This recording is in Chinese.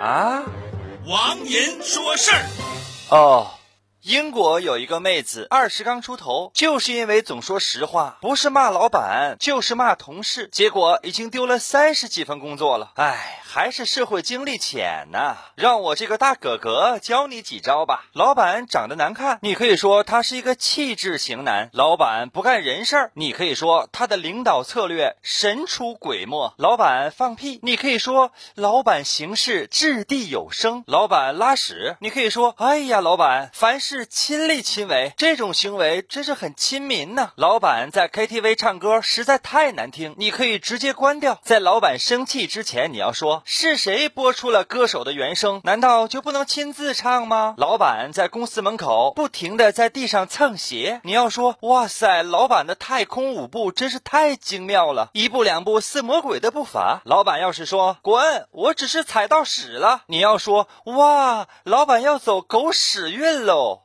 啊，王银说事儿。哦。英国有一个妹子，二十刚出头，就是因为总说实话，不是骂老板就是骂同事，结果已经丢了三十几份工作了。唉，还是社会经历浅呐。让我这个大哥哥教你几招吧。老板长得难看，你可以说他是一个气质型男；老板不干人事儿，你可以说他的领导策略神出鬼没；老板放屁，你可以说老板行事掷地有声；老板拉屎，你可以说哎呀，老板凡事。是亲力亲为，这种行为真是很亲民呢。老板在 KTV 唱歌实在太难听，你可以直接关掉。在老板生气之前，你要说是谁播出了歌手的原声？难道就不能亲自唱吗？老板在公司门口不停的在地上蹭鞋，你要说哇塞，老板的太空舞步真是太精妙了，一步两步似魔鬼的步伐。老板要是说滚，我只是踩到屎了，你要说哇，老板要走狗屎运喽。